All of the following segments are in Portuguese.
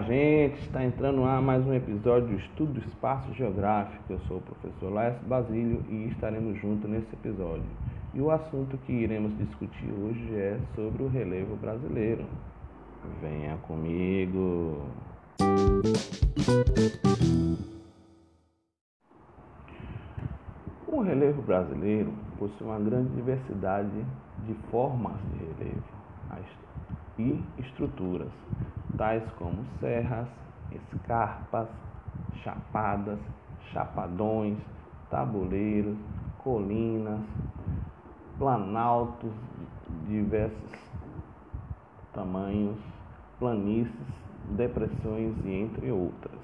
Gente! Está entrando lá mais um episódio do Estudo do Espaço Geográfico. Eu sou o professor Laércio Basílio e estaremos juntos nesse episódio. E o assunto que iremos discutir hoje é sobre o relevo brasileiro. Venha comigo! O relevo brasileiro possui uma grande diversidade de formas de relevo e estruturas, tais como serras, escarpas, chapadas, chapadões, tabuleiros, colinas, planaltos de diversos tamanhos, planícies, depressões e entre outras.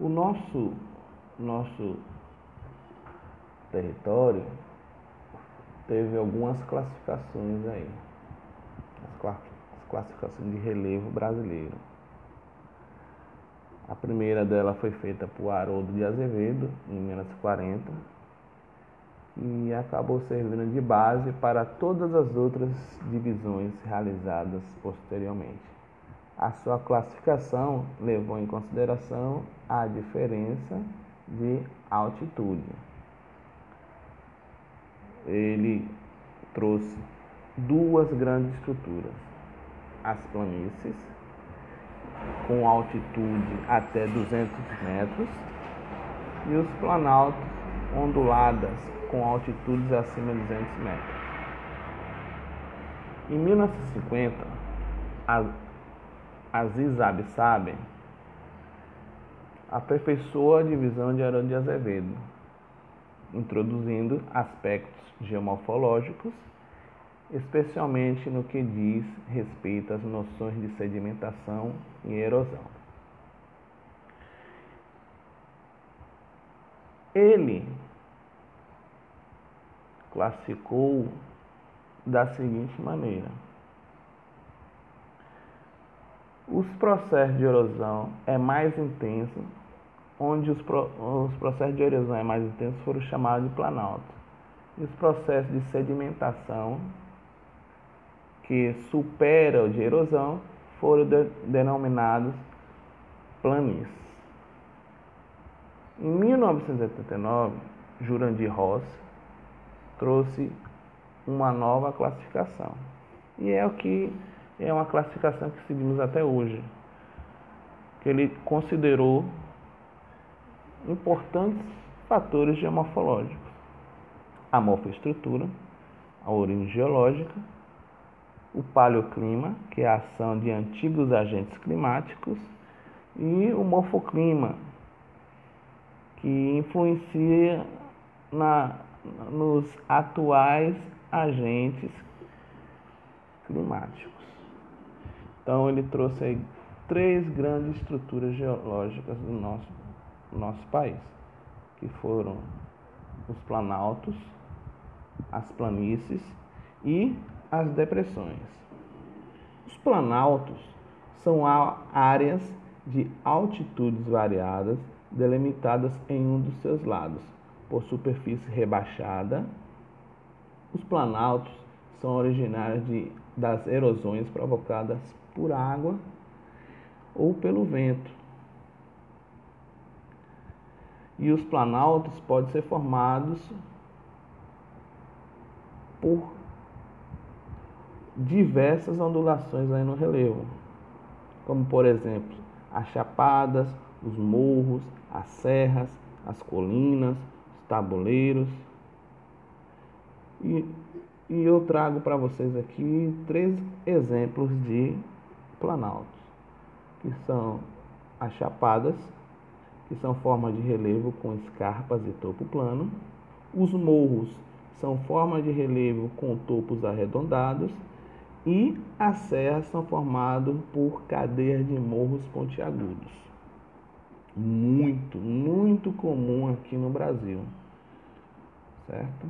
O nosso, nosso território teve algumas classificações aí, as classificações de relevo brasileiro. A primeira dela foi feita por Haroldo de Azevedo, em 1940, e acabou servindo de base para todas as outras divisões realizadas posteriormente. A sua classificação levou em consideração a diferença de altitude. Ele trouxe duas grandes estruturas: as planícies, com altitude até 200 metros, e os planaltos onduladas, com altitudes acima de 200 metros. Em 1950, a Aziz Absaben aperfeiçoou a divisão de Arão de Azevedo, introduzindo aspectos geomorfológicos, especialmente no que diz respeito às noções de sedimentação e erosão. Ele classificou da seguinte maneira: os processos de erosão é mais intenso, onde os, pro, os processos de erosão é mais intenso foram chamados de planalto. E os processos de sedimentação que superam de erosão foram de, denominados planícies. Em 1989, Jurandir Ross trouxe uma nova classificação. E é o que é uma classificação que seguimos até hoje, que ele considerou importantes fatores geomorfológicos: a morfoestrutura, a origem geológica, o paleoclima, que é a ação de antigos agentes climáticos, e o morfoclima, que influencia na, nos atuais agentes climáticos. Então ele trouxe aí três grandes estruturas geológicas do nosso, nosso país, que foram os planaltos, as planícies e as depressões. Os planaltos são áreas de altitudes variadas delimitadas em um dos seus lados por superfície rebaixada. Os planaltos são originários de, das erosões provocadas por água ou pelo vento. E os planaltos podem ser formados por diversas ondulações aí no relevo, como por exemplo as chapadas, os morros, as serras, as colinas, os tabuleiros. E, e eu trago para vocês aqui três exemplos de planaltos, que são as chapadas, que são formas de relevo com escarpas e topo plano. Os morros são formas de relevo com topos arredondados. E as serras são formadas por cadeias de morros pontiagudos. Muito, muito comum aqui no Brasil. Certo?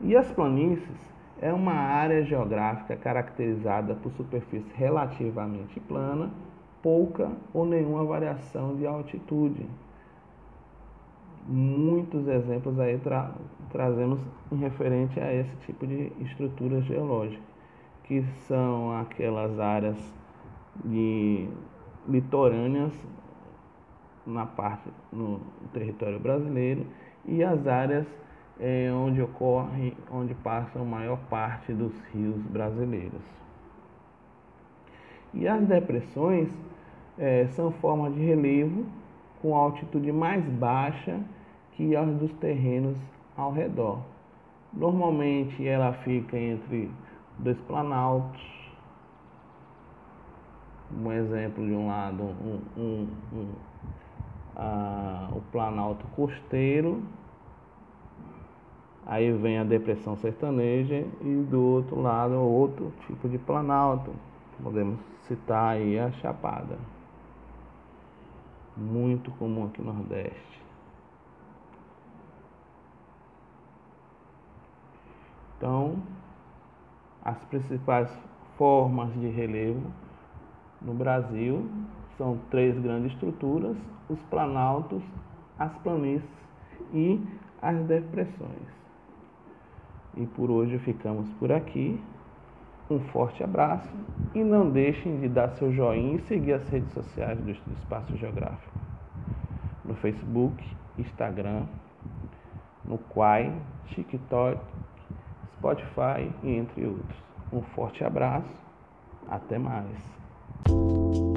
E as planícies é uma área geográfica caracterizada por superfície relativamente plana, pouca ou nenhuma variação de altitude, muitos exemplos aí tra trazemos em referente a esse tipo de estrutura geológica, que são aquelas áreas de litorâneas na parte no território brasileiro e as áreas é, onde ocorre, onde passa a maior parte dos rios brasileiros. E as depressões é, são formas de relevo com altitude mais baixa que as dos terrenos ao redor. Normalmente ela fica entre dois planaltos. Um exemplo de um lado, um, um, um, a, o planalto costeiro, aí vem a depressão sertaneja e do outro lado outro tipo de planalto. Podemos citar aí a chapada muito comum aqui no Nordeste. Então, as principais formas de relevo no Brasil são três grandes estruturas: os planaltos, as planícies e as depressões. E por hoje ficamos por aqui. Um forte abraço e não deixem de dar seu joinha e seguir as redes sociais do Espaço Geográfico. No Facebook, Instagram, no Quai, TikTok, Spotify e entre outros. Um forte abraço, até mais.